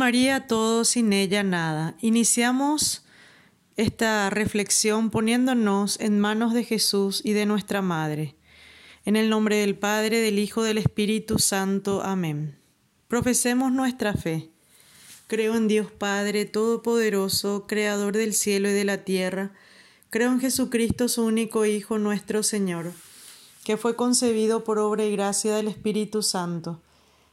María todo, sin ella nada. Iniciamos esta reflexión poniéndonos en manos de Jesús y de nuestra Madre. En el nombre del Padre, del Hijo, del Espíritu Santo. Amén. Profesemos nuestra fe. Creo en Dios Padre Todopoderoso, Creador del cielo y de la tierra. Creo en Jesucristo, su único Hijo, nuestro Señor, que fue concebido por obra y gracia del Espíritu Santo.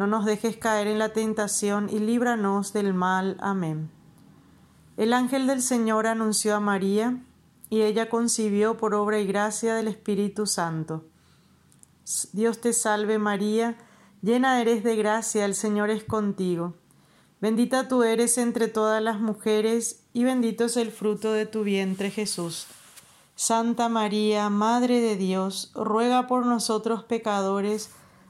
No nos dejes caer en la tentación y líbranos del mal. Amén. El ángel del Señor anunció a María, y ella concibió por obra y gracia del Espíritu Santo. Dios te salve María, Llena eres de gracia, el Señor es contigo. Bendita tú eres entre todas las mujeres, y bendito es el fruto de tu vientre Jesús. Santa María, Madre de Dios, ruega por nosotros pecadores,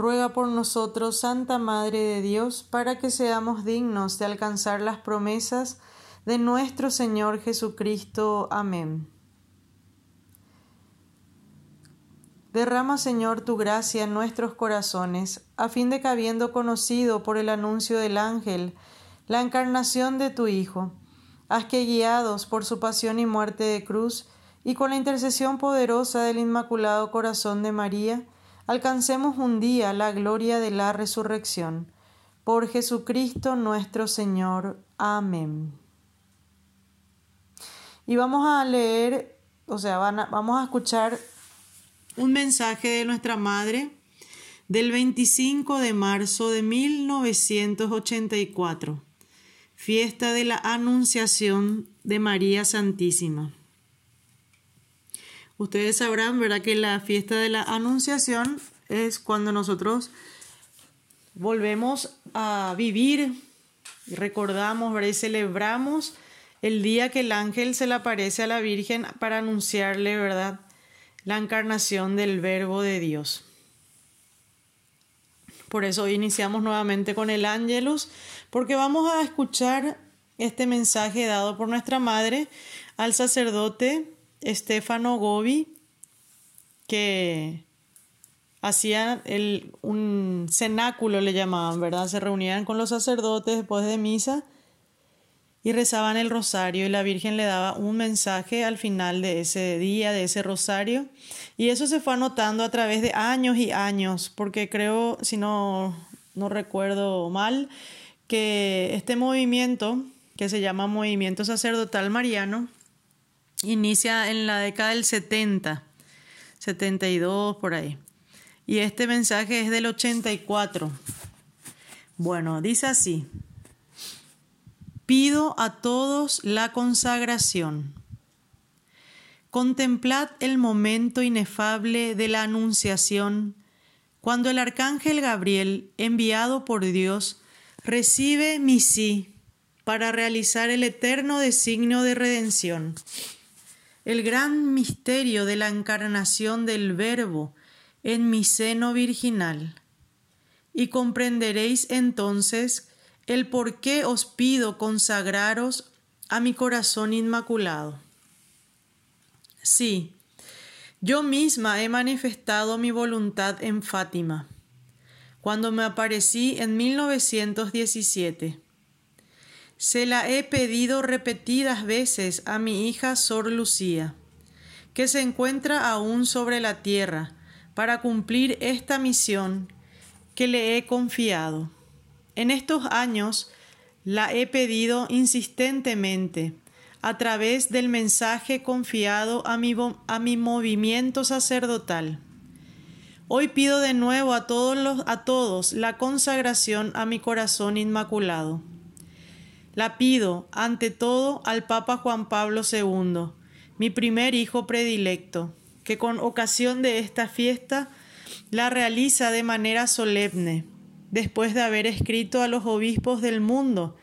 Ruega por nosotros, Santa Madre de Dios, para que seamos dignos de alcanzar las promesas de nuestro Señor Jesucristo. Amén. Derrama, Señor, tu gracia en nuestros corazones, a fin de que habiendo conocido por el anuncio del ángel la encarnación de tu Hijo, haz que guiados por su pasión y muerte de cruz, y con la intercesión poderosa del Inmaculado Corazón de María, alcancemos un día la gloria de la resurrección. Por Jesucristo nuestro Señor. Amén. Y vamos a leer, o sea, vamos a escuchar un mensaje de nuestra madre del 25 de marzo de 1984, fiesta de la Anunciación de María Santísima. Ustedes sabrán, ¿verdad?, que la fiesta de la Anunciación es cuando nosotros volvemos a vivir, recordamos, ¿verdad? y celebramos el día que el ángel se le aparece a la Virgen para anunciarle, ¿verdad?, la encarnación del Verbo de Dios. Por eso hoy iniciamos nuevamente con el Ángelus, porque vamos a escuchar este mensaje dado por nuestra madre al sacerdote Estefano Gobi, que hacía el, un cenáculo, le llamaban, ¿verdad? Se reunían con los sacerdotes después de misa y rezaban el rosario y la Virgen le daba un mensaje al final de ese día, de ese rosario. Y eso se fue anotando a través de años y años, porque creo, si no, no recuerdo mal, que este movimiento, que se llama Movimiento Sacerdotal Mariano, inicia en la década del 70, 72 por ahí. Y este mensaje es del 84. Bueno, dice así. Pido a todos la consagración. Contemplad el momento inefable de la Anunciación, cuando el arcángel Gabriel, enviado por Dios, recibe mi sí para realizar el eterno designio de redención. El gran misterio de la encarnación del Verbo en mi seno virginal. Y comprenderéis entonces el por qué os pido consagraros a mi corazón inmaculado. Sí, yo misma he manifestado mi voluntad en Fátima, cuando me aparecí en 1917. Se la he pedido repetidas veces a mi hija Sor Lucía, que se encuentra aún sobre la tierra, para cumplir esta misión que le he confiado. En estos años la he pedido insistentemente, a través del mensaje confiado a mi, a mi movimiento sacerdotal. Hoy pido de nuevo a todos, los, a todos la consagración a mi corazón inmaculado. La pido, ante todo, al Papa Juan Pablo II, mi primer hijo predilecto, que con ocasión de esta fiesta la realiza de manera solemne, después de haber escrito a los obispos del mundo,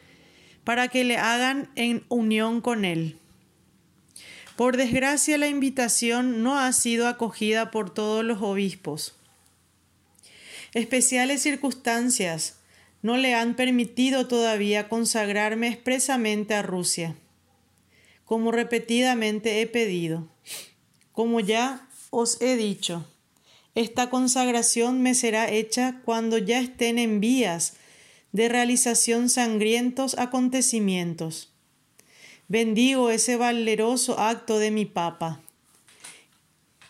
para que le hagan en unión con él. Por desgracia la invitación no ha sido acogida por todos los obispos. Especiales circunstancias no le han permitido todavía consagrarme expresamente a Rusia, como repetidamente he pedido. Como ya os he dicho, esta consagración me será hecha cuando ya estén en vías de realización sangrientos acontecimientos. Bendigo ese valeroso acto de mi Papa,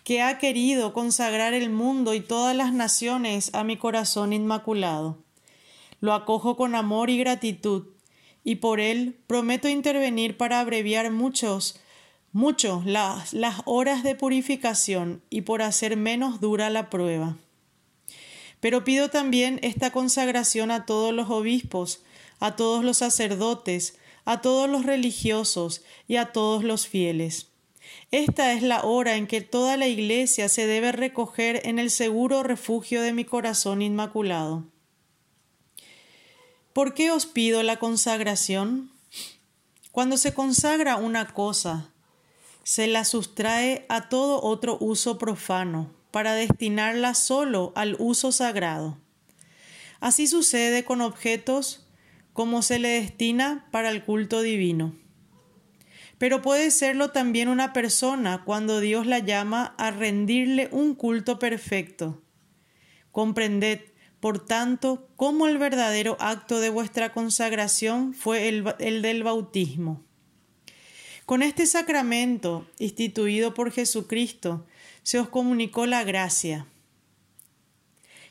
que ha querido consagrar el mundo y todas las naciones a mi corazón inmaculado. Lo acojo con amor y gratitud, y por él prometo intervenir para abreviar muchos, mucho las, las horas de purificación y por hacer menos dura la prueba. Pero pido también esta consagración a todos los obispos, a todos los sacerdotes, a todos los religiosos y a todos los fieles. Esta es la hora en que toda la Iglesia se debe recoger en el seguro refugio de mi corazón inmaculado. ¿Por qué os pido la consagración? Cuando se consagra una cosa, se la sustrae a todo otro uso profano, para destinarla solo al uso sagrado. Así sucede con objetos como se le destina para el culto divino. Pero puede serlo también una persona cuando Dios la llama a rendirle un culto perfecto. Comprended, por tanto, cómo el verdadero acto de vuestra consagración fue el del bautismo. Con este sacramento, instituido por Jesucristo, se os comunicó la gracia,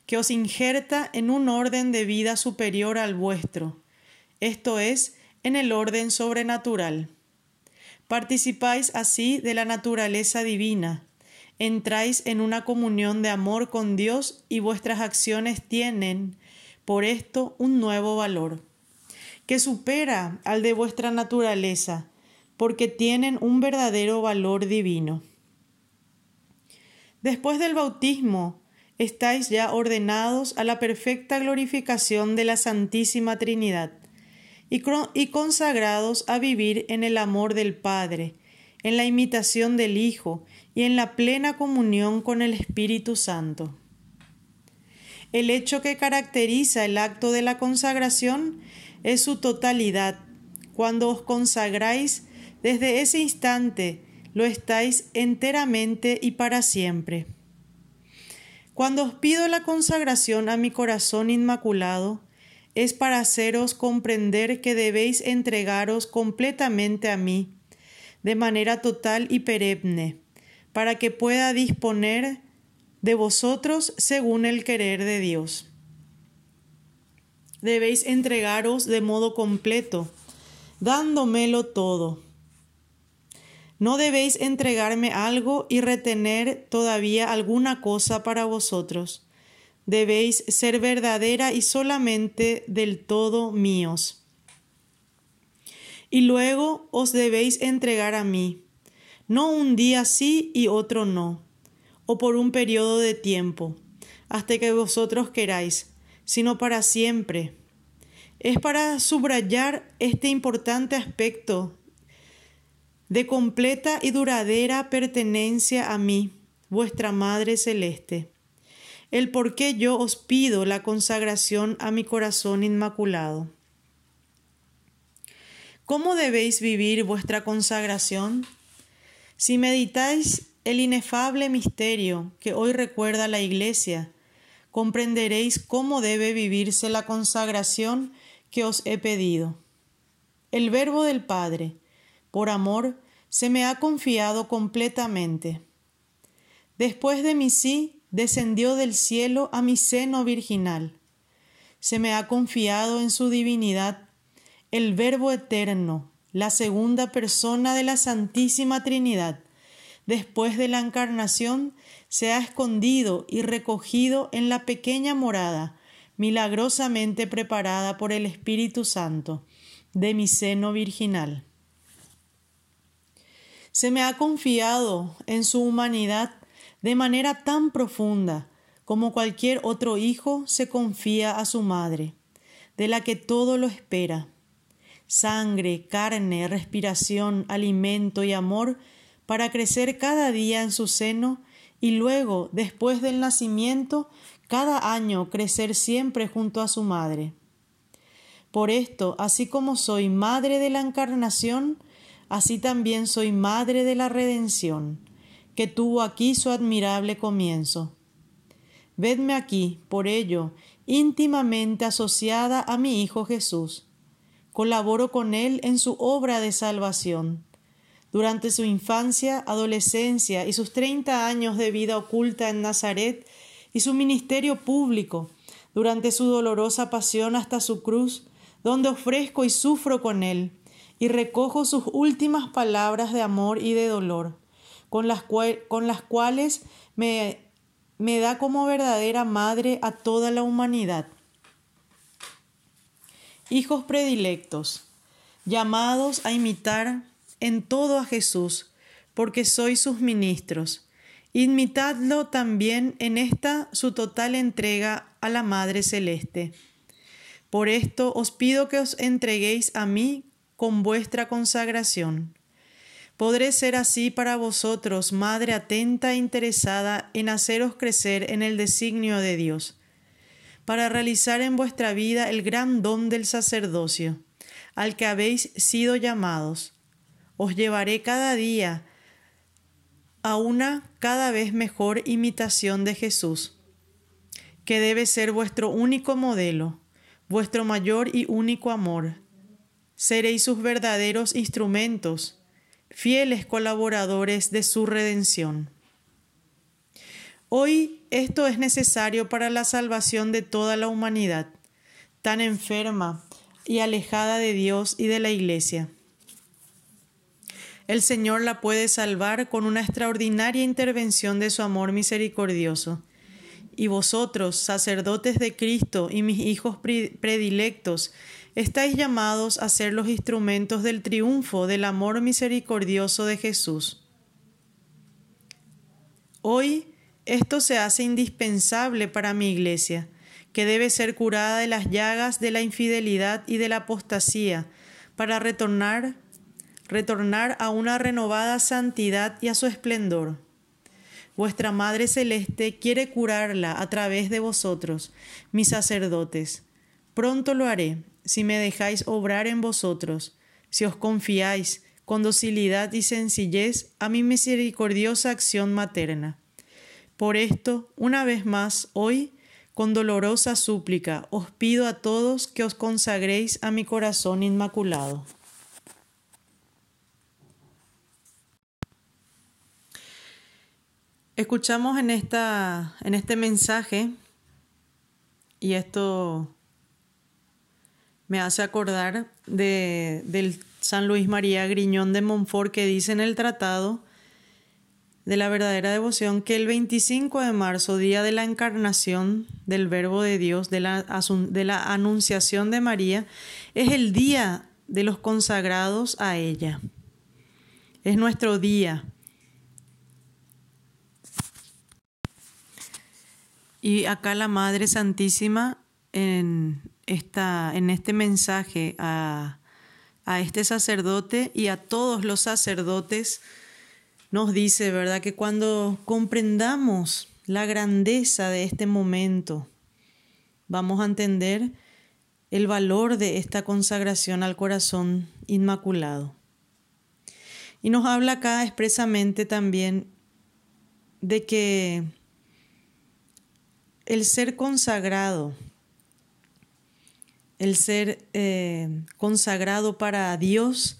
que os injerta en un orden de vida superior al vuestro, esto es, en el orden sobrenatural. Participáis así de la naturaleza divina, entráis en una comunión de amor con Dios y vuestras acciones tienen, por esto, un nuevo valor, que supera al de vuestra naturaleza, porque tienen un verdadero valor divino. Después del bautismo, estáis ya ordenados a la perfecta glorificación de la Santísima Trinidad y, consagrados a vivir en el amor del Padre, en la imitación del Hijo y en la plena comunión con el Espíritu Santo. El hecho que caracteriza el acto de la consagración es su totalidad. Cuando os consagráis, desde ese instante lo estáis enteramente y para siempre. Cuando os pido la consagración a mi corazón inmaculado, es para haceros comprender que debéis entregaros completamente a mí, de manera total y perenne, para que pueda disponer de vosotros según el querer de Dios. Debéis entregaros de modo completo, dándomelo todo no debéis entregarme algo y retener todavía alguna cosa para vosotros. Debéis ser verdadera y solamente del todo míos. Y luego os debéis entregar a mí, no un día sí y otro no, o por un periodo de tiempo, hasta que vosotros queráis, sino para siempre. Es para subrayar este importante aspecto de completa y duradera pertenencia a mí, vuestra Madre Celeste, el por qué yo os pido la consagración a mi corazón inmaculado. ¿Cómo debéis vivir vuestra consagración? Si meditáis el inefable misterio que hoy recuerda la Iglesia, comprenderéis cómo debe vivirse la consagración que os he pedido. El Verbo del Padre, por amor, se me ha confiado completamente. Después de mi sí, descendió del cielo a mi seno virginal. Se me ha confiado en su divinidad el Verbo eterno, la segunda persona de la Santísima Trinidad, después de la encarnación, se ha escondido y recogido en la pequeña morada, milagrosamente preparada por el Espíritu Santo, de mi seno virginal. Se me ha confiado en su humanidad de manera tan profunda como cualquier otro hijo se confía a su madre, de la que todo lo espera sangre, carne, respiración, alimento y amor para crecer cada día en su seno y luego, después del nacimiento, cada año crecer siempre junto a su madre. Por esto, así como soy madre de la encarnación, así también soy madre de la redención, que tuvo aquí su admirable comienzo. Vedme aquí, por ello, íntimamente asociada a mi Hijo Jesús, colaboro con él en su obra de salvación. Durante su infancia, adolescencia y sus treinta años de vida oculta en Nazaret y su ministerio público, durante su dolorosa pasión hasta su cruz, donde ofrezco y sufro con él, y recojo sus últimas palabras de amor y de dolor, con las, cuales me da como verdadera madre a toda la humanidad. Hijos predilectos, llamados a imitar en todo a Jesús, porque sois sus ministros. Imitadlo también en esta su total entrega a la Madre Celeste. Por esto os pido que os entreguéis a mí con vuestra consagración. Podré ser así para vosotros, Madre atenta e interesada en haceros crecer en el designio de Dios para realizar en vuestra vida el gran don del sacerdocio, al que habéis sido llamados. Os llevaré cada día a una cada vez mejor imitación de Jesús, que debe ser vuestro único modelo, vuestro mayor y único amor. Seréis sus verdaderos instrumentos, fieles colaboradores de su redención. Hoy esto es necesario para la salvación de toda la humanidad, tan enferma y alejada de Dios y de la Iglesia. El Señor la puede salvar con una extraordinaria intervención de su amor misericordioso. Y vosotros, sacerdotes de Cristo y mis hijos predilectos, estáis llamados a ser los instrumentos del triunfo del amor misericordioso de Jesús. Hoy, esto se hace indispensable para mi iglesia, que debe ser curada de las llagas de la infidelidad y de la apostasía, para retornar, retornar a una renovada santidad y a su esplendor. Vuestra Madre Celeste quiere curarla a través de vosotros, mis sacerdotes. Pronto lo haré, si me dejáis obrar en vosotros, si os confiáis con docilidad y sencillez a mi misericordiosa acción materna. Por esto, una vez más, hoy, con dolorosa súplica, os pido a todos que os consagréis a mi corazón inmaculado. Escuchamos en, esta, en este mensaje, y esto me hace acordar de, del San Luis María Griñón de Montfort que dice en el tratado de la verdadera devoción que el 25 de marzo, día de la encarnación del Verbo de Dios, de la, de la anunciación de María, es el día de los consagrados a ella. Es nuestro día. Y acá la Madre Santísima en, esta, en este mensaje a, a este sacerdote y a todos los sacerdotes, nos dice, ¿verdad? Que cuando comprendamos la grandeza de este momento, vamos a entender el valor de esta consagración al corazón inmaculado. Y nos habla acá expresamente también de que el ser consagrado, el ser eh, consagrado para Dios,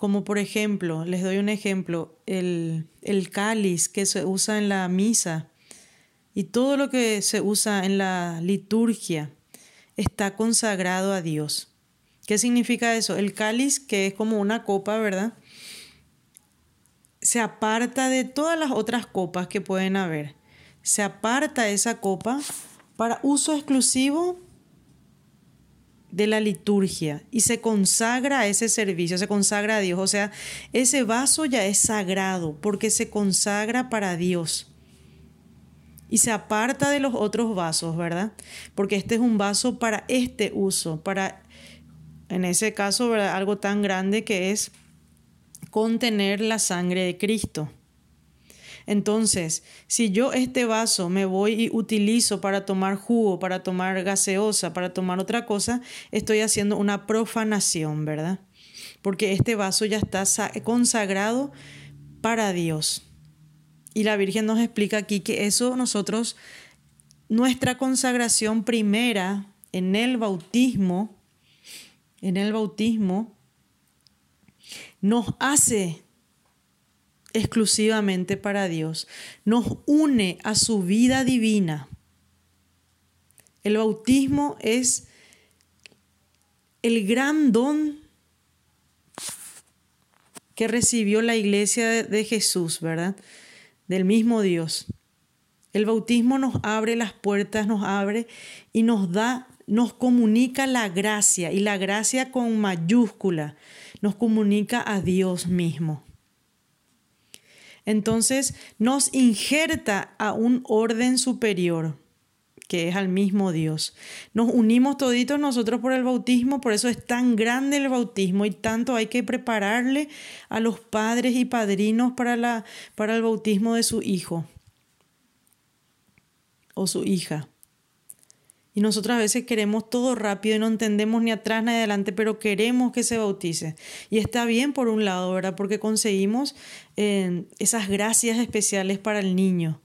como por ejemplo, les doy un ejemplo, el, el cáliz que se usa en la misa y todo lo que se usa en la liturgia está consagrado a Dios. ¿Qué significa eso? El cáliz, que es como una copa, ¿verdad? Se aparta de todas las otras copas que pueden haber. Se aparta esa copa para uso exclusivo de la liturgia y se consagra a ese servicio, se consagra a Dios. O sea, ese vaso ya es sagrado porque se consagra para Dios y se aparta de los otros vasos, ¿verdad? Porque este es un vaso para este uso, para, en ese caso, algo tan grande que es contener la sangre de Cristo. Entonces, si yo este vaso me voy y utilizo para tomar jugo, para tomar gaseosa, para tomar otra cosa, estoy haciendo una profanación, ¿verdad? Porque este vaso ya está consagrado para Dios. Y la Virgen nos explica aquí que eso nosotros, nuestra consagración primera en el bautismo, en el bautismo, nos hace exclusivamente para Dios, nos une a su vida divina. El bautismo es el gran don que recibió la iglesia de Jesús, ¿verdad? del mismo Dios. El bautismo nos abre las puertas, nos abre y nos da, nos comunica la gracia y la gracia con mayúscula nos comunica a Dios mismo. Entonces nos injerta a un orden superior que es al mismo Dios. Nos unimos toditos nosotros por el bautismo, por eso es tan grande el bautismo y tanto hay que prepararle a los padres y padrinos para, la, para el bautismo de su hijo o su hija. Y nosotros a veces queremos todo rápido y no entendemos ni atrás ni adelante, pero queremos que se bautice. Y está bien por un lado, ¿verdad? Porque conseguimos eh, esas gracias especiales para el niño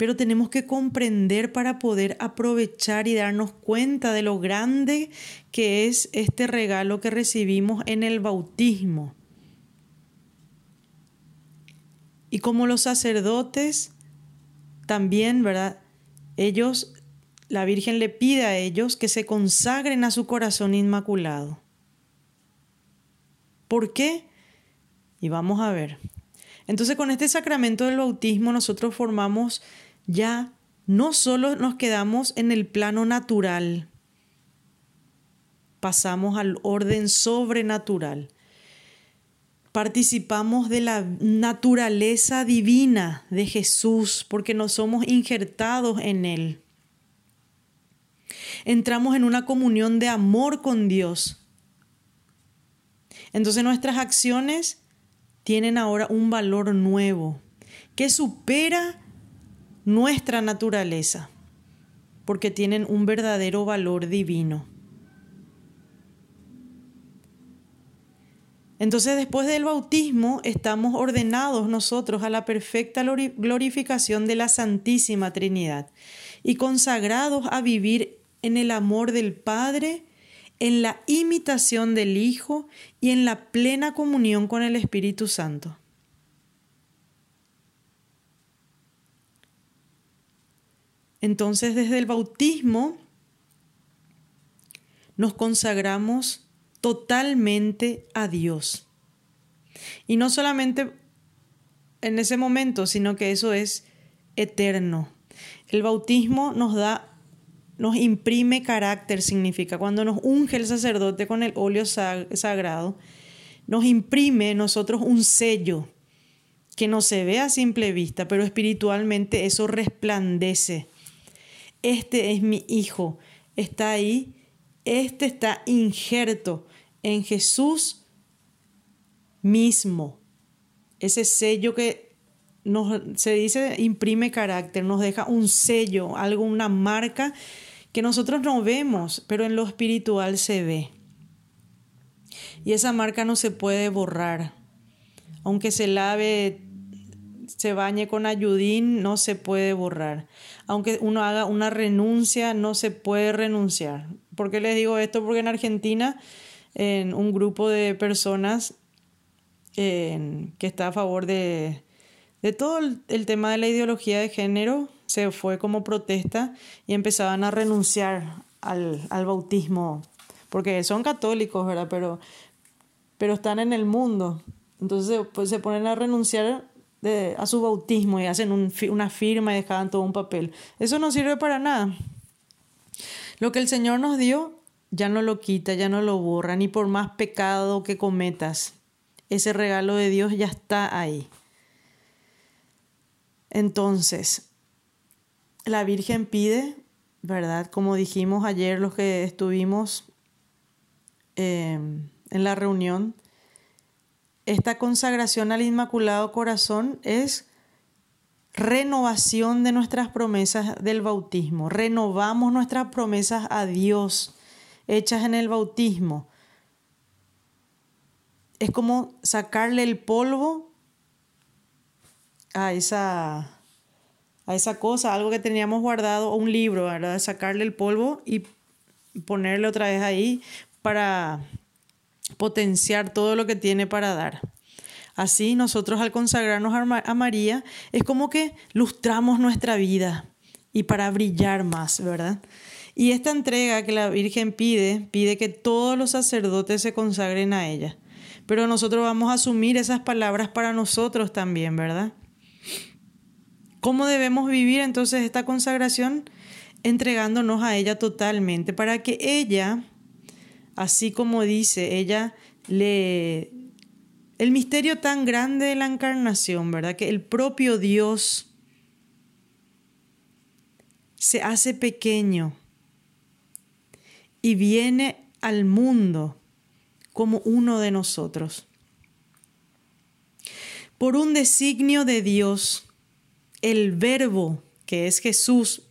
pero tenemos que comprender para poder aprovechar y darnos cuenta de lo grande que es este regalo que recibimos en el bautismo. Y como los sacerdotes, también, ¿verdad? Ellos, la Virgen le pide a ellos que se consagren a su corazón inmaculado. ¿Por qué? Y vamos a ver. Entonces con este sacramento del bautismo nosotros formamos ya no solo nos quedamos en el plano natural, pasamos al orden sobrenatural. Participamos de la naturaleza divina de Jesús porque nos somos injertados en Él. Entramos en una comunión de amor con Dios. Entonces nuestras acciones tienen ahora un valor nuevo que supera nuestra naturaleza, porque tienen un verdadero valor divino. Entonces después del bautismo estamos ordenados nosotros a la perfecta glorificación de la Santísima Trinidad y consagrados a vivir en el amor del Padre, en la imitación del Hijo y en la plena comunión con el Espíritu Santo. Entonces desde el bautismo nos consagramos totalmente a Dios. Y no solamente en ese momento, sino que eso es eterno. El bautismo nos da, nos imprime carácter, significa, cuando nos unge el sacerdote con el óleo sagrado, nos imprime nosotros un sello que no se ve a simple vista, pero espiritualmente eso resplandece este es mi hijo, está ahí, este está injerto en Jesús mismo. Ese sello que nos, se dice imprime carácter, nos deja un sello, algo, una marca que nosotros no vemos, pero en lo espiritual se ve. Y esa marca no se puede borrar. Aunque se lave, se bañe con ayudín, no se puede borrar. Aunque uno haga una renuncia, no se puede renunciar. ¿Por qué les digo esto? Porque en Argentina, en un grupo de personas que está a favor de, de todo el, tema de la ideología de género, se fue como protesta y empezaban a renunciar al, al bautismo, porque son católicos, ¿verdad? Pero, pero están en el mundo. Entonces pues, se ponen a renunciar a su bautismo y hacen un, una firma y dejaban todo un papel. Eso no sirve para nada. Lo que el Señor nos dio ya no lo quita, ya no lo borra, ni por más pecado que cometas. Ese regalo de Dios ya está ahí. Entonces, la Virgen pide, ¿verdad? Como dijimos ayer los que estuvimos em, en la reunión, esta consagración al Inmaculado Corazón es renovación de nuestras promesas del bautismo. Renovamos nuestras promesas a Dios hechas en el bautismo es como sacarle el polvo a esa, a esa cosa, algo que teníamos guardado, o un libro, ¿verdad? Sacarle el polvo y ponerle otra vez ahí para potenciar todo lo que tiene para dar. Así nosotros al consagrarnos a María es como que lustramos nuestra vida y para brillar más, ¿verdad? Y esta entrega que la Virgen pide, pide que todos los sacerdotes se consagren a ella pero nosotros vamos a asumir esas palabras para nosotros también, ¿verdad? ¿Cómo debemos vivir entonces esta consagración? Entregándonos a ella totalmente, para que ella, así como dice, ella le... El misterio tan grande de la encarnación, ¿verdad? Que el propio Dios se hace pequeño y viene al mundo como uno de nosotros. Por un designio de Dios, el verbo, que es Jesús,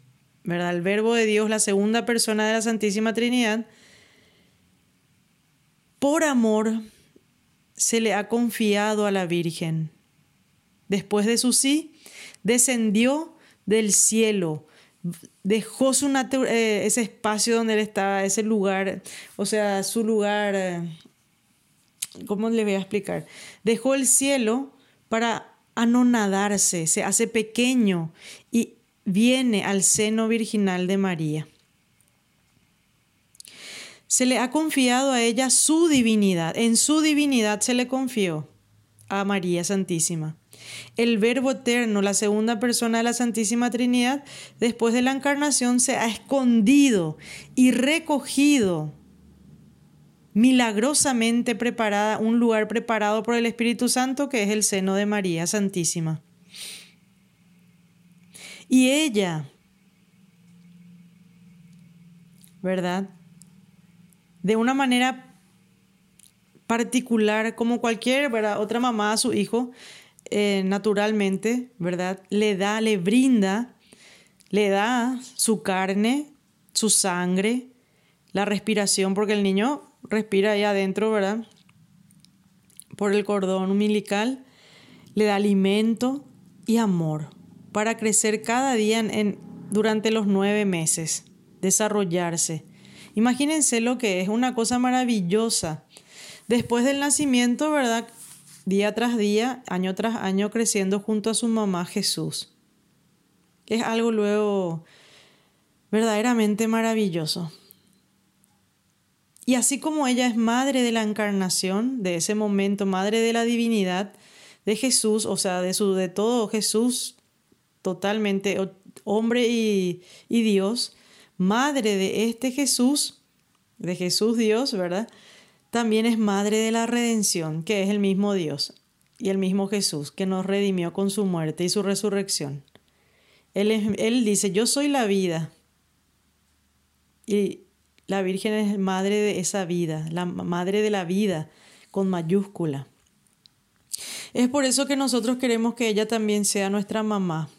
¿verdad? El verbo de Dios, la segunda persona de la Santísima Trinidad, por amor se le ha confiado a la Virgen. Después de su sí, descendió del cielo, dejó su eh, ese espacio donde él estaba, ese lugar, o sea, su lugar eh, ¿cómo le voy a explicar? Dejó el cielo para anonadarse, se hace pequeño y viene al seno virginal de María. Se le ha confiado a ella su divinidad, en su divinidad se le confió a María Santísima. El Verbo Eterno, la segunda persona de la Santísima Trinidad, después de la encarnación se ha escondido y recogido milagrosamente preparada, un lugar preparado por el Espíritu Santo que es el seno de María Santísima. Y ella, ¿verdad? De una manera particular, como cualquier otra mamá a su hijo, eh, naturalmente, ¿verdad? Le da, le brinda, le da su carne, su sangre, la respiración, porque el niño respira ahí adentro, ¿verdad? Por el cordón umbilical, le da alimento y amor para crecer cada día en, durante los nueve meses, desarrollarse. Imagínense lo que es, una cosa maravillosa. Después del nacimiento, ¿verdad? Día tras día, año tras año, creciendo junto a su mamá Jesús. Es algo luego verdaderamente maravilloso. Y así como ella es madre de la encarnación, de ese momento, madre de la divinidad de Jesús, o sea, de, su, de todo Jesús, totalmente hombre y, y Dios, madre de este Jesús, de Jesús Dios, ¿verdad? También es madre de la redención, que es el mismo Dios y el mismo Jesús que nos redimió con su muerte y su resurrección. Él, él dice, yo soy la vida, Y la Virgen es madre de esa vida, la madre de la vida con mayúscula. Es por eso que nosotros queremos que ella también sea nuestra mamá,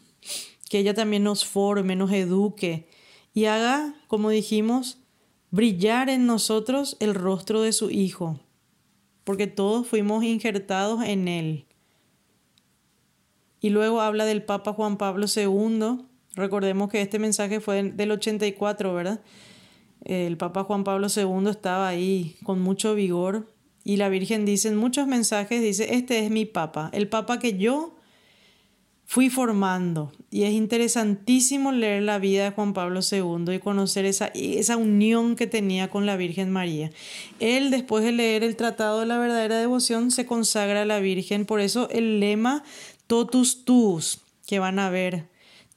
que ella también nos forme, nos eduque y haga, como dijimos, brillar en nosotros el rostro de su Hijo, porque todos fuimos injertados en Él. Y luego habla del Papa Juan Pablo II. Recordemos que este mensaje fue del 84, ¿verdad? El Papa Juan Pablo II estaba ahí con mucho vigor y la Virgen dice en muchos mensajes, dice, este es mi Papa, el Papa que yo fui formando. Y es interesantísimo leer la vida de Juan Pablo II y conocer esa, esa unión que tenía con la Virgen María. Él, después de leer el Tratado de la Verdadera Devoción, se consagra a la Virgen. Por eso el lema totus tuus, que van a ver,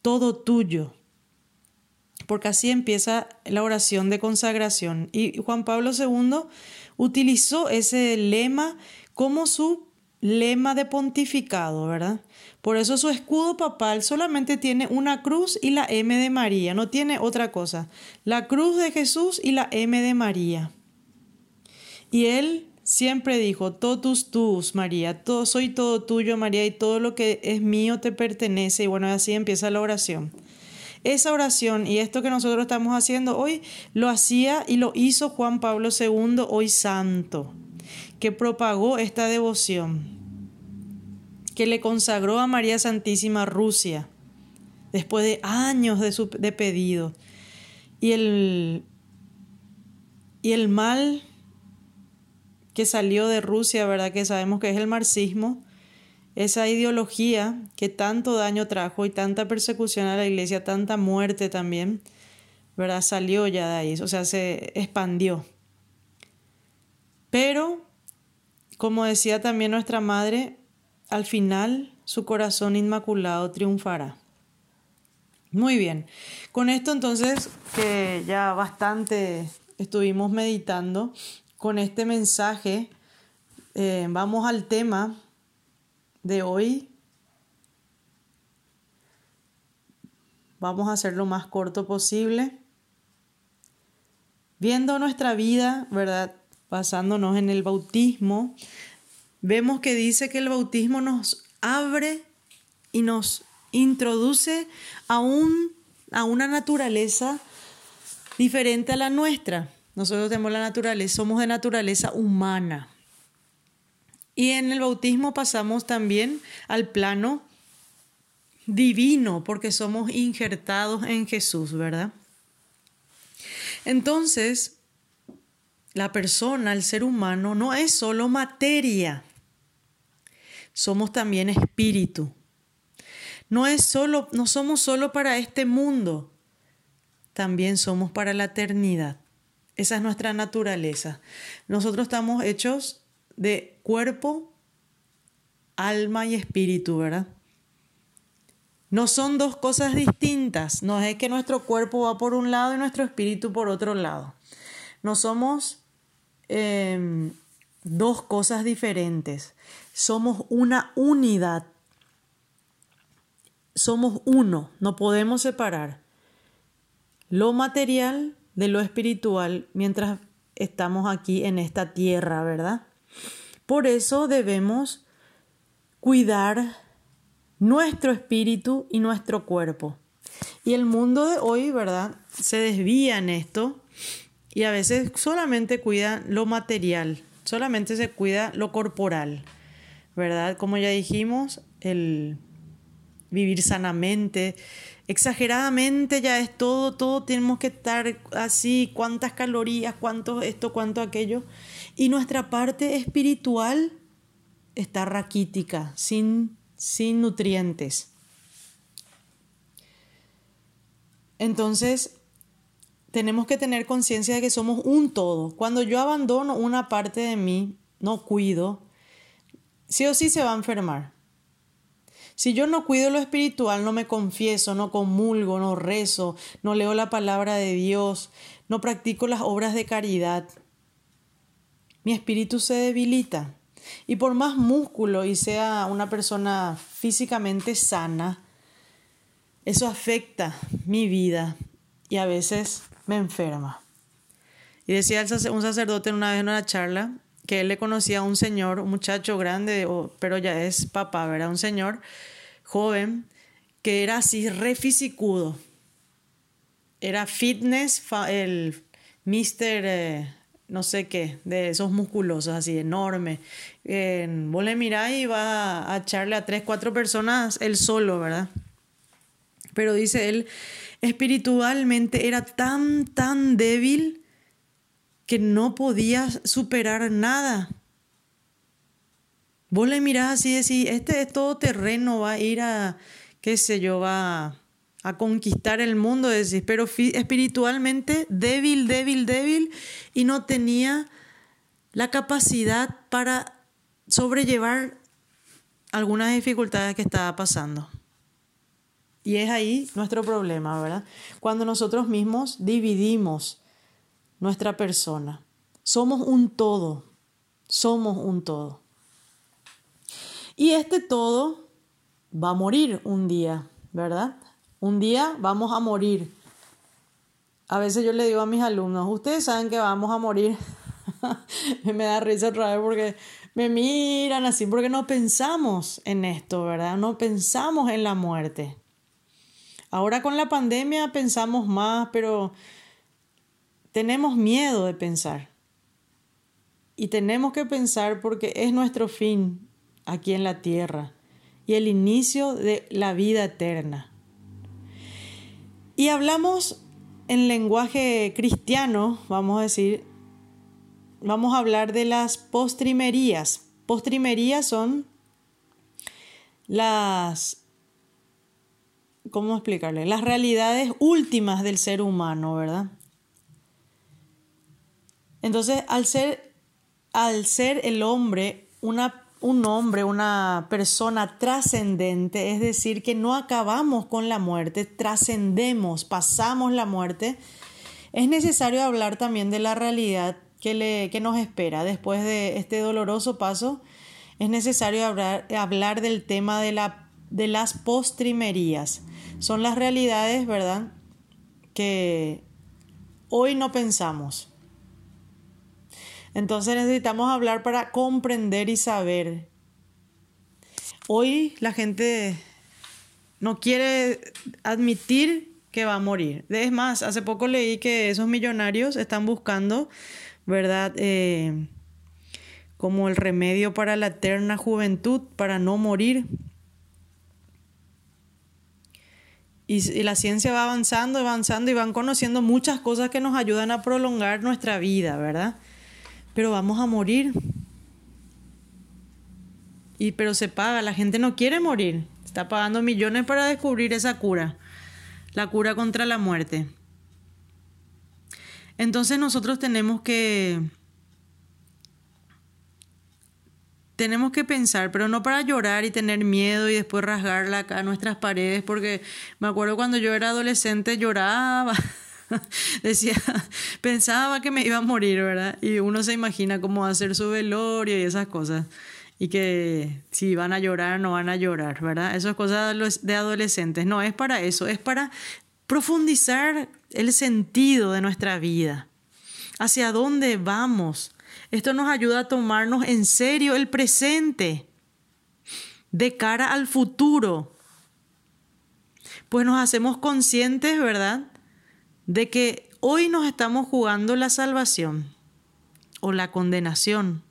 todo tuyo. Porque así empieza la oración de consagración. Y Juan Pablo II utilizó ese lema como su lema de pontificado, ¿verdad? Por eso su escudo papal solamente tiene una cruz y la M de María, no tiene otra cosa. La cruz de Jesús y la M de María. Y él siempre dijo, totus tus, María, soy todo tuyo, María, y todo lo que es mío te pertenece. Y bueno, así empieza la oración. Esa oración y esto que nosotros estamos haciendo hoy lo hacía y lo hizo Juan Pablo II, hoy santo, que propagó esta devoción que le consagró a María Santísima Rusia, después de años de, su, de pedido. Y el, y el mal que salió de Rusia, ¿verdad? Que sabemos que es el marxismo, esa ideología que tanto daño trajo y tanta persecución a la iglesia, tanta muerte también, ¿verdad? Salió ya de ahí, o sea, se expandió. Pero, como decía también nuestra madre, al final su corazón inmaculado triunfará. Muy bien, con esto entonces que ya bastante estuvimos meditando, con este mensaje eh, vamos al tema de hoy. Vamos a hacer lo más corto posible. Viendo nuestra vida, ¿verdad? Basándonos en el bautismo, vemos que dice que el bautismo nos abre y nos introduce a, un, a una naturaleza diferente a la nuestra. Nosotros tenemos la naturaleza, somos de naturaleza humana. Y en el bautismo pasamos también al plano divino, porque somos injertados en Jesús, ¿verdad? Entonces, la persona, el ser humano, no es solo materia somos también espíritu. No, es solo, no somos solo para este mundo, también somos para la eternidad. Esa es nuestra naturaleza. Nosotros estamos hechos de cuerpo, alma y espíritu, ¿verdad? No son dos cosas distintas. No es que nuestro cuerpo va por un lado y nuestro espíritu por otro lado. No somos em, dos cosas diferentes. Somos una unidad. Somos uno, no podemos separar lo material de lo espiritual mientras estamos aquí en esta tierra, ¿verdad? Por eso debemos cuidar nuestro espíritu y nuestro cuerpo. Y el mundo de hoy, ¿verdad? Se desvía en esto y a veces solamente cuida lo material, solamente se cuida lo corporal, ¿verdad? Como ya dijimos, el vivir sanamente, exageradamente ya es todo, todo tenemos que estar así, cuántas calorías, cuánto esto, cuánto aquello. Y nuestra parte espiritual está raquítica, sin, sin nutrientes. Entonces, tenemos que tener conciencia de que somos un todo. Cuando yo abandono una parte de mí, no cuido, sí o sí se va a enfermar. Si yo no cuido lo espiritual, no me confieso, no comulgo, no rezo, no leo la palabra de Dios, no practico las obras de caridad, mi espíritu se debilita. Y por más músculo y sea una persona físicamente sana, eso afecta mi vida y a veces me enferma. Y decía un sacerdote una vez en una charla que él le conocía a un señor, un muchacho grande, pero ya es papá, ¿verdad? Un señor joven que era así re fisicudo. Era fitness, el mister, eh, no sé qué, de esos musculosos así, enorme. vos le mirás y va a echarle a tres, cuatro personas él solo, ¿verdad? Pero dice él, espiritualmente era tan, tan débil que no podía superar nada. Vos le mirás así y decís, este es todo terreno, va a ir a, qué sé yo, va a conquistar el mundo, decís, pero espiritualmente débil, débil, débil, y no tenía la capacidad para sobrellevar algunas dificultades que estaba pasando. Y es ahí nuestro problema, ¿verdad? Cuando nosotros mismos dividimos nuestra persona. Somos un todo, somos un todo. Y este todo va a morir un día, ¿verdad? Un día vamos a morir. A veces yo le digo a mis alumnos, ustedes saben que vamos a morir. me da risa otra vez porque me miran así, porque no pensamos en esto, ¿verdad? No pensamos en la muerte. Ahora con la pandemia pensamos más, pero tenemos miedo de pensar. Y tenemos que pensar porque es nuestro fin aquí en la tierra y el inicio de la vida eterna. Y hablamos en lenguaje cristiano, vamos a decir, vamos a hablar de las postrimerías. Postrimerías son las ¿cómo explicarle? Las realidades últimas del ser humano, ¿verdad? Entonces, al ser, al ser el hombre una, un hombre, una persona trascendente, es decir, que no acabamos con la muerte, trascendemos, pasamos la muerte, es necesario hablar también de la realidad que, le, que nos espera después de este doloroso paso. Es necesario hablar, hablar del tema de, la, de las postrimerías son las realidades, ¿verdad? Que hoy no pensamos. Entonces necesitamos hablar para comprender y saber. Hoy la gente no quiere admitir que va a morir. Es más, hace poco leí que esos millonarios están buscando, ¿verdad? Eh, como el remedio para la eterna juventud, para no morir. Y, la ciencia va avanzando, avanzando y van conociendo muchas cosas que nos ayudan a prolongar nuestra vida, ¿verdad? Pero vamos a morir. Y pero se paga, la gente no quiere morir. Está pagando millones para descubrir esa cura, la cura contra la muerte. Entonces nosotros tenemos que tenemos que pensar, pero no para llorar y tener miedo y después rasgarla acá a nuestras paredes, porque me acuerdo cuando yo era adolescente lloraba, decía, pensaba que me iba a morir, ¿verdad? Y uno se imagina cómo va a ser su velorio y esas cosas. Y que si van a llorar, no van a llorar, ¿verdad? Eso es cosa de adolescentes. No, es para eso, es para profundizar el sentido de nuestra vida. ¿Hacia dónde vamos? Esto nos ayuda a tomarnos en serio el presente de cara al futuro. Pues nos hacemos conscientes, ¿verdad? De que hoy nos estamos jugando la salvación o la condenación.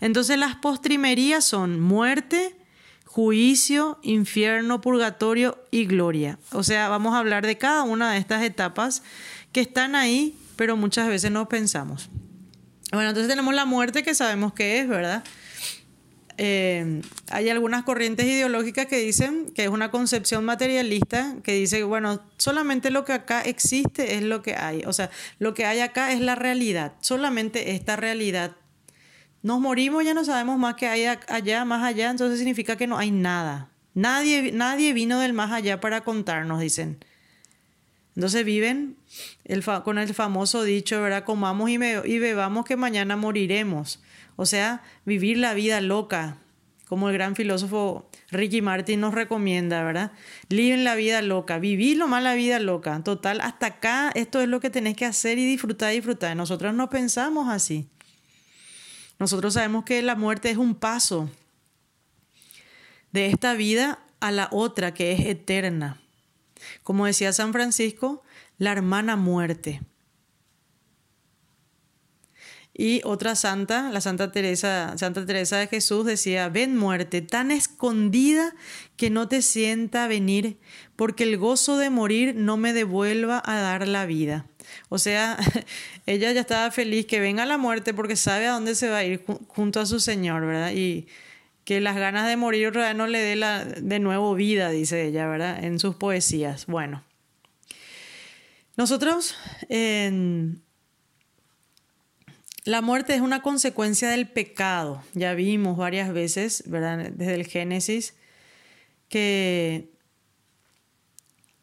Entonces las postrimerías son muerte, juicio, infierno, purgatorio y gloria. O sea, vamos a hablar de cada una de estas etapas que están ahí, pero muchas veces no pensamos. Bueno, entonces tenemos la muerte que sabemos que es, ¿verdad? Eh, hay algunas corrientes ideológicas que dicen que es una concepción materialista que dice, bueno, solamente lo que acá existe es lo que hay. O sea, lo que hay acá es la realidad, solamente esta realidad. Nos morimos, ya no sabemos más que hay allá, más allá, entonces significa que no hay nada. Nadie, nadie vino del más allá para contarnos, dicen. Entonces viven con el famoso dicho, ¿verdad? Comamos y, y bebamos que mañana moriremos. O sea, vivir la vida loca, como el gran filósofo Ricky Martin nos recomienda, ¿verdad? Viven la vida loca, viví lo más la vida loca. Total, hasta acá esto es lo que tenés que hacer y disfrutar, disfrutar. Nosotros no pensamos así. Nosotros sabemos que la muerte es un paso de esta vida a la otra que es eterna. Como decía San Francisco, la hermana muerte. Y otra santa, la Santa Teresa, Santa Teresa de Jesús decía, ven muerte, tan escondida que no te sienta venir, porque el gozo de morir no me devuelva a dar la vida. O sea, ella ya estaba feliz que venga la muerte porque sabe a dónde se va a ir junto a su Señor, ¿verdad? Y que las ganas de morir no le dé la, de nuevo vida, dice ella, ¿verdad? En sus poesías. Bueno, nosotros la muerte es una consecuencia del pecado. Ya vimos varias veces, ¿verdad? Desde el Génesis, que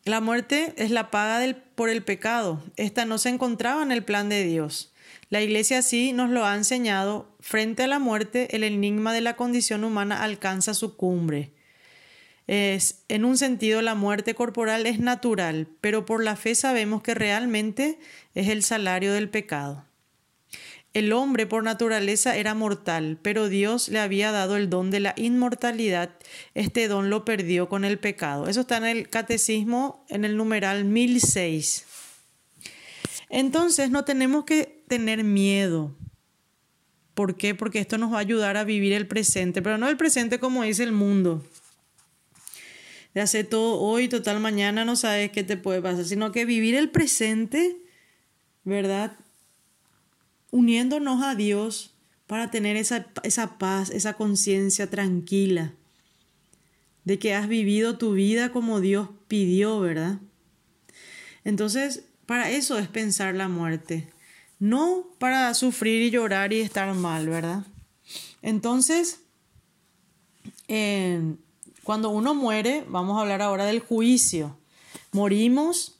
la muerte es la paga por el pecado. Esta no se encontraba en el plan de Dios. La Iglesia sí nos lo ha enseñado. Frente a la muerte, el enigma de la condición humana alcanza su cumbre. Es, en un sentido, la muerte corporal es natural, pero por la fe sabemos que realmente es el salario del pecado. El hombre por naturaleza era mortal, pero Dios le había dado el don de la inmortalidad. Este don lo perdió con el pecado. Eso está en el catecismo en el numeral 1006. Entonces no tenemos que tener miedo. ¿Por qué? Porque esto nos va a ayudar a vivir el presente, pero no el presente como dice el mundo. De hacer todo hoy, total mañana no sabes qué te puede pasar, sino que vivir el presente, ¿verdad? Uniéndonos a Dios para tener esa, esa paz, esa conciencia tranquila de que has vivido tu vida como Dios pidió, ¿verdad? Entonces, para eso es pensar la muerte, no para sufrir y llorar y estar mal, ¿verdad? Entonces, cuando uno muere, vamos a hablar ahora del juicio. Morimos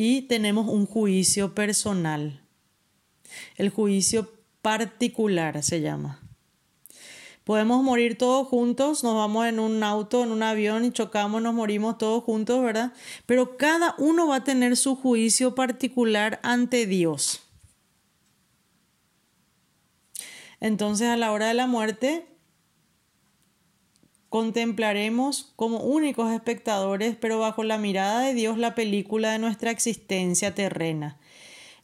y tenemos un juicio personal. El juicio particular se llama. Podemos morir todos juntos, nos vamos en un auto, en un avión y chocamos, nos morimos todos juntos, ¿verdad? Pero cada uno va a tener su juicio particular ante Dios. Entonces a la hora de la muerte Contemplaremos como únicos espectadores, pero bajo la mirada de Dios, la película de nuestra existencia terrena.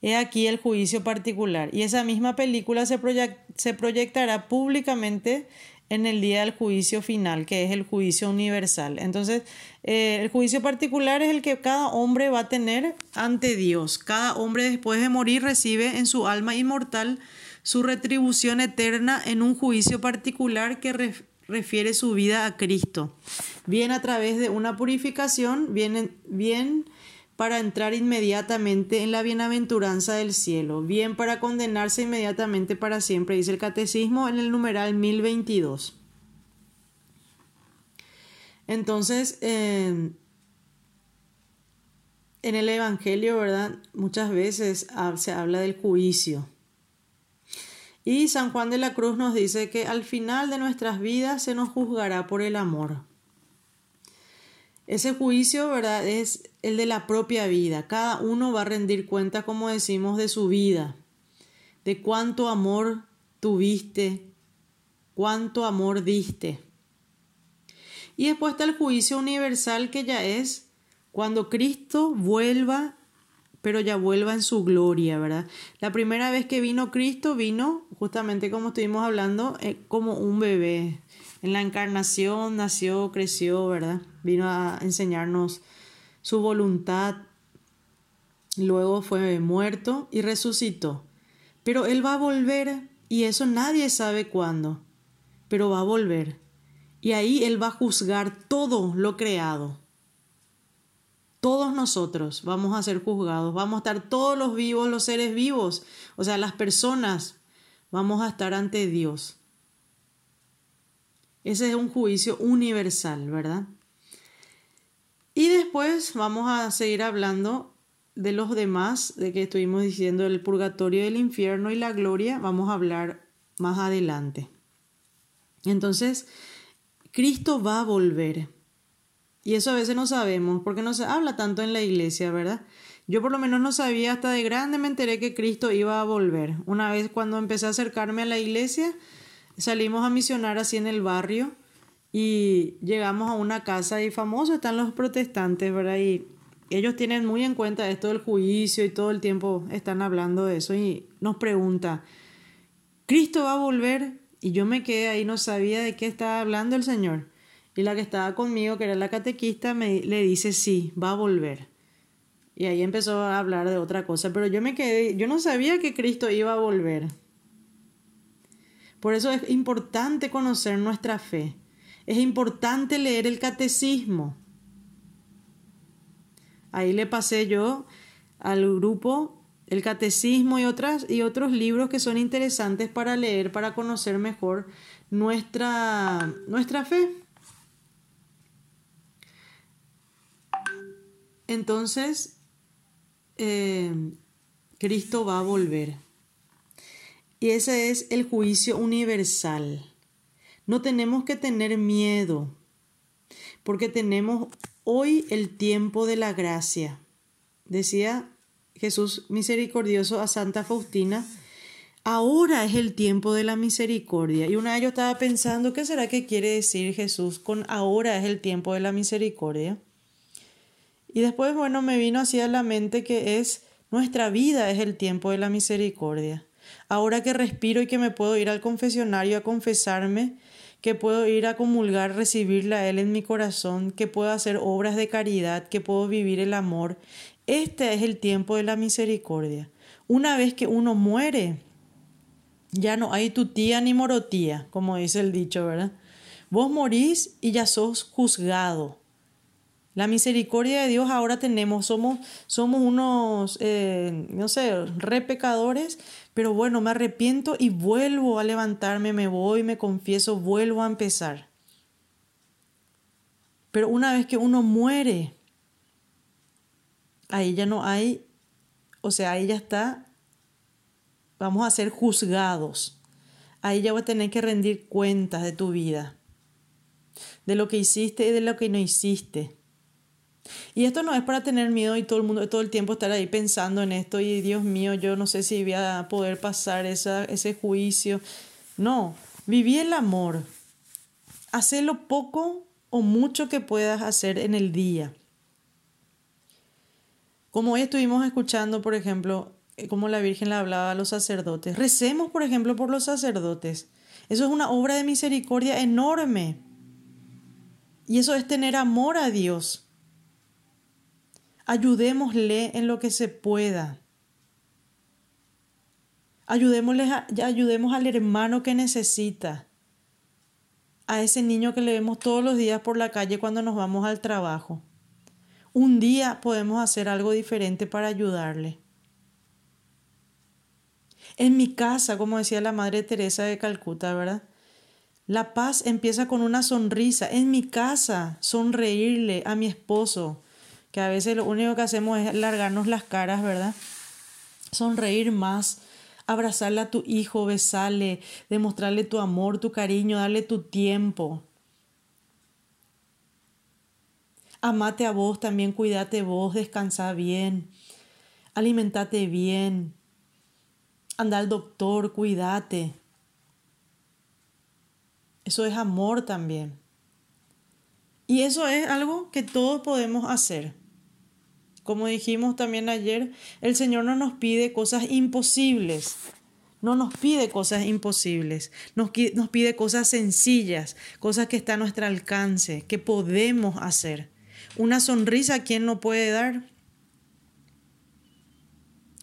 He aquí el juicio particular. Y esa misma película se, proyectará públicamente en el día del juicio final, que es el juicio universal. Entonces, eh, el juicio particular es el que cada hombre va a tener ante Dios. Cada hombre después de morir recibe en su alma inmortal su retribución eterna en un juicio particular que refiere su vida a Cristo, bien a través de una purificación, bien, bien para entrar inmediatamente en la bienaventuranza del cielo, bien para condenarse inmediatamente para siempre, dice el catecismo en el numeral 1022. Entonces, en el Evangelio, ¿verdad? Muchas veces se habla del juicio. Y San Juan de la Cruz nos dice que al final de nuestras vidas se nos juzgará por el amor. Ese juicio, ¿verdad? Es el de la propia vida. Cada uno va a rendir cuenta, como decimos, de su vida, de cuánto amor tuviste, cuánto amor diste. Y después está el juicio universal que ya es cuando Cristo vuelva pero ya vuelva en su gloria, ¿verdad? La primera vez que vino Cristo vino, justamente como estuvimos hablando, eh, como un bebé. En la encarnación nació, creció, ¿verdad? Vino a enseñarnos su voluntad. Luego fue muerto y resucitó. Pero Él va a volver y eso nadie sabe cuándo. Pero va a volver. Y ahí Él va a juzgar todo lo creado todos nosotros vamos a ser juzgados, vamos a estar todos los vivos, los seres vivos, o sea, las personas, vamos a estar ante Dios. Ese es un juicio universal, ¿verdad? Y después vamos a seguir hablando de los demás, de que estuvimos diciendo el purgatorio del infierno y la gloria, vamos a hablar más adelante. Entonces, Cristo va a volver. Y eso a veces no sabemos, porque no se habla tanto en la iglesia, ¿verdad? Yo por lo menos no sabía, hasta de grande me enteré que Cristo iba a volver. Una vez cuando empecé a acercarme a la iglesia, salimos a misionar así en el barrio y llegamos a una casa y famosos están los protestantes, ¿verdad? Y ellos tienen muy en cuenta esto del juicio y todo el tiempo están hablando de eso y nos pregunta, ¿Cristo va a volver? Y yo me quedé ahí, no sabía de qué estaba hablando el Señor. Y la que estaba conmigo, que era la catequista, me, le dice, sí, va a volver. Y ahí empezó a hablar de otra cosa, pero yo me quedé, yo no sabía que Cristo iba a volver. Por eso es importante conocer nuestra fe. Es importante leer el catecismo. Ahí le pasé yo al grupo el catecismo y, otras, y otros libros que son interesantes para leer, para conocer mejor nuestra, nuestra fe. Entonces, eh, Cristo va a volver. Y ese es el juicio universal. No tenemos que tener miedo, porque tenemos hoy el tiempo de la gracia. Decía Jesús misericordioso a Santa Faustina, ahora es el tiempo de la misericordia. Y una vez yo estaba pensando, ¿qué será que quiere decir Jesús con ahora es el tiempo de la misericordia? Y después, bueno, me vino así a la mente que es nuestra vida es el tiempo de la misericordia. Ahora que respiro y que me puedo ir al confesionario a confesarme, que puedo ir a comulgar, recibirla a Él en mi corazón, que puedo hacer obras de caridad, que puedo vivir el amor. Este es el tiempo de la misericordia. Una vez que uno muere, ya no hay tu tía ni morotía, como dice el dicho, ¿verdad? Vos morís y ya sos juzgado. La misericordia de Dios ahora tenemos, somos, somos unos, eh, no sé, re pecadores, pero bueno, me arrepiento y vuelvo a levantarme, me voy, me confieso, vuelvo a empezar. Pero una vez que uno muere, ahí ya no hay, o sea, ahí ya está, vamos a ser juzgados. Ahí ya vas a tener que rendir cuentas de tu vida, de lo que hiciste y de lo que no hiciste. Y esto no es para tener miedo y todo el mundo todo el tiempo estar ahí pensando en esto y Dios mío, yo no sé si voy a poder pasar esa, ese juicio. No, viví el amor. Haz lo poco o mucho que puedas hacer en el día. Como hoy estuvimos escuchando, por ejemplo, eh, como la Virgen le hablaba a los sacerdotes. Recemos, por ejemplo, por los sacerdotes. Eso es una obra de misericordia enorme. Y eso es tener amor a Dios. Ayudémosle en lo que se pueda. Ayudémosle ayudemos al hermano que necesita. A ese niño que le vemos todos los días por la calle cuando nos vamos al trabajo. Un día podemos hacer algo diferente para ayudarle. En mi casa, como decía la Madre Teresa de Calcuta, ¿verdad? La paz empieza con una sonrisa. En mi casa, sonreírle a mi esposo, que a veces lo único que hacemos es largarnos las caras, ¿verdad? Sonreír más, abrazarle a tu hijo, besarle, demostrarle tu amor, tu cariño, darle tu tiempo. Amate a vos también, cuídate vos, descansa bien, alimentate bien, anda al doctor, cuídate. Eso es amor también. Y eso es algo que todos podemos hacer. Como dijimos también ayer, el Señor no nos pide cosas imposibles. No nos pide cosas imposibles, nos, nos, pide cosas sencillas, cosas que están a nuestro alcance, que podemos hacer. Una sonrisa, ¿quién no puede dar?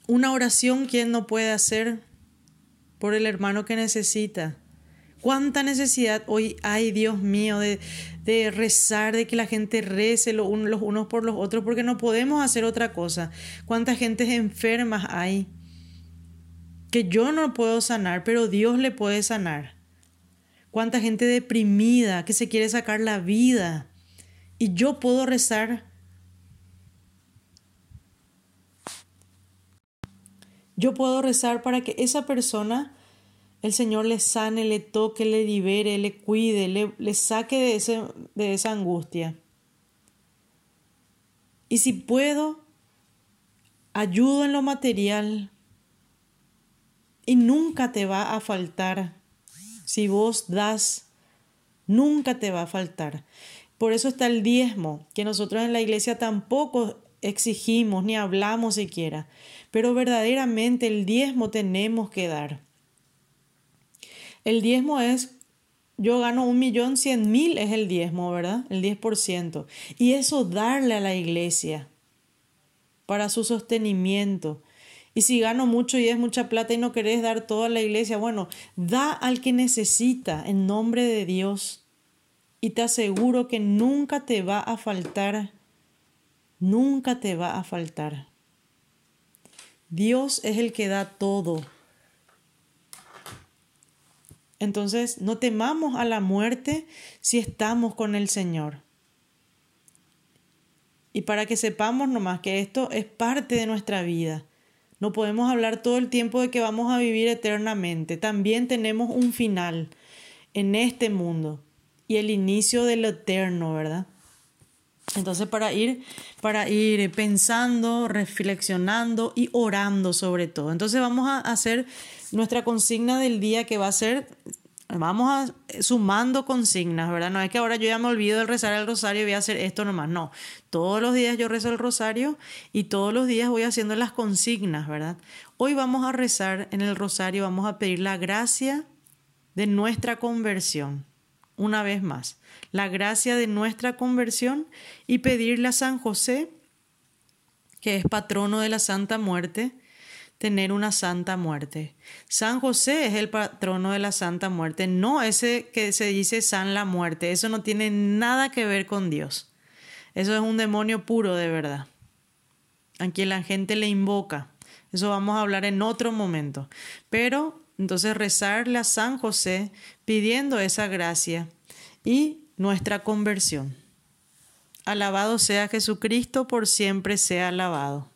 Una oración, ¿quién no puede hacer por el hermano que necesita? ¿Cuánta necesidad hoy hay, Dios mío, de, rezar, de que la gente rece los unos por los otros, porque no podemos hacer otra cosa. ¿Cuántas gentes enfermas hay? Que yo no puedo sanar, pero Dios le puede sanar. ¿Cuánta gente deprimida que se quiere sacar la vida? Y yo puedo rezar. Yo puedo rezar para que esa persona el Señor le sane, le toque, le libere, le cuide, le, saque de, ese, de esa angustia. Y si puedo, ayudo en lo material y nunca te va a faltar. Si vos das, nunca te va a faltar. Por eso está el diezmo, que nosotros en la iglesia tampoco exigimos ni hablamos siquiera, pero verdaderamente el diezmo tenemos que dar. El diezmo es, yo gano un millón cien mil es el diezmo, ¿verdad? El diez por ciento. Y eso darle a la iglesia para su sostenimiento. Y si gano mucho y es mucha plata y no querés dar toda la iglesia, bueno, da al que necesita en nombre de Dios. Y te aseguro que nunca te va a faltar, nunca te va a faltar. Dios es el que da todo. Entonces, no temamos a la muerte si estamos con el Señor. Y para que sepamos nomás que esto es parte de nuestra vida. No podemos hablar todo el tiempo de que vamos a vivir eternamente. También tenemos un final en este mundo y el inicio de lo eterno, ¿verdad? Entonces para ir para ir pensando, reflexionando y orando sobre todo. Entonces vamos a hacer nuestra consigna del día que va a ser vamos a sumando consignas, ¿verdad? No es que ahora yo ya me olvido de rezar el rosario y voy a hacer esto nomás, no. Todos los días yo rezo el rosario y todos los días voy haciendo las consignas, ¿verdad? Hoy vamos a rezar en el rosario, vamos a pedir la gracia de nuestra conversión, una vez más, la gracia de nuestra conversión y pedirle a San José, que es patrono de la Santa Muerte, tener una santa muerte. San José es el patrono de la santa muerte, no ese que se dice San la muerte. Eso no tiene nada que ver con Dios. Eso es un demonio puro de verdad, a quien la gente le invoca. Eso vamos a hablar en otro momento. Pero entonces rezarle a San José pidiendo esa gracia y nuestra conversión. Alabado sea Jesucristo, por siempre sea alabado.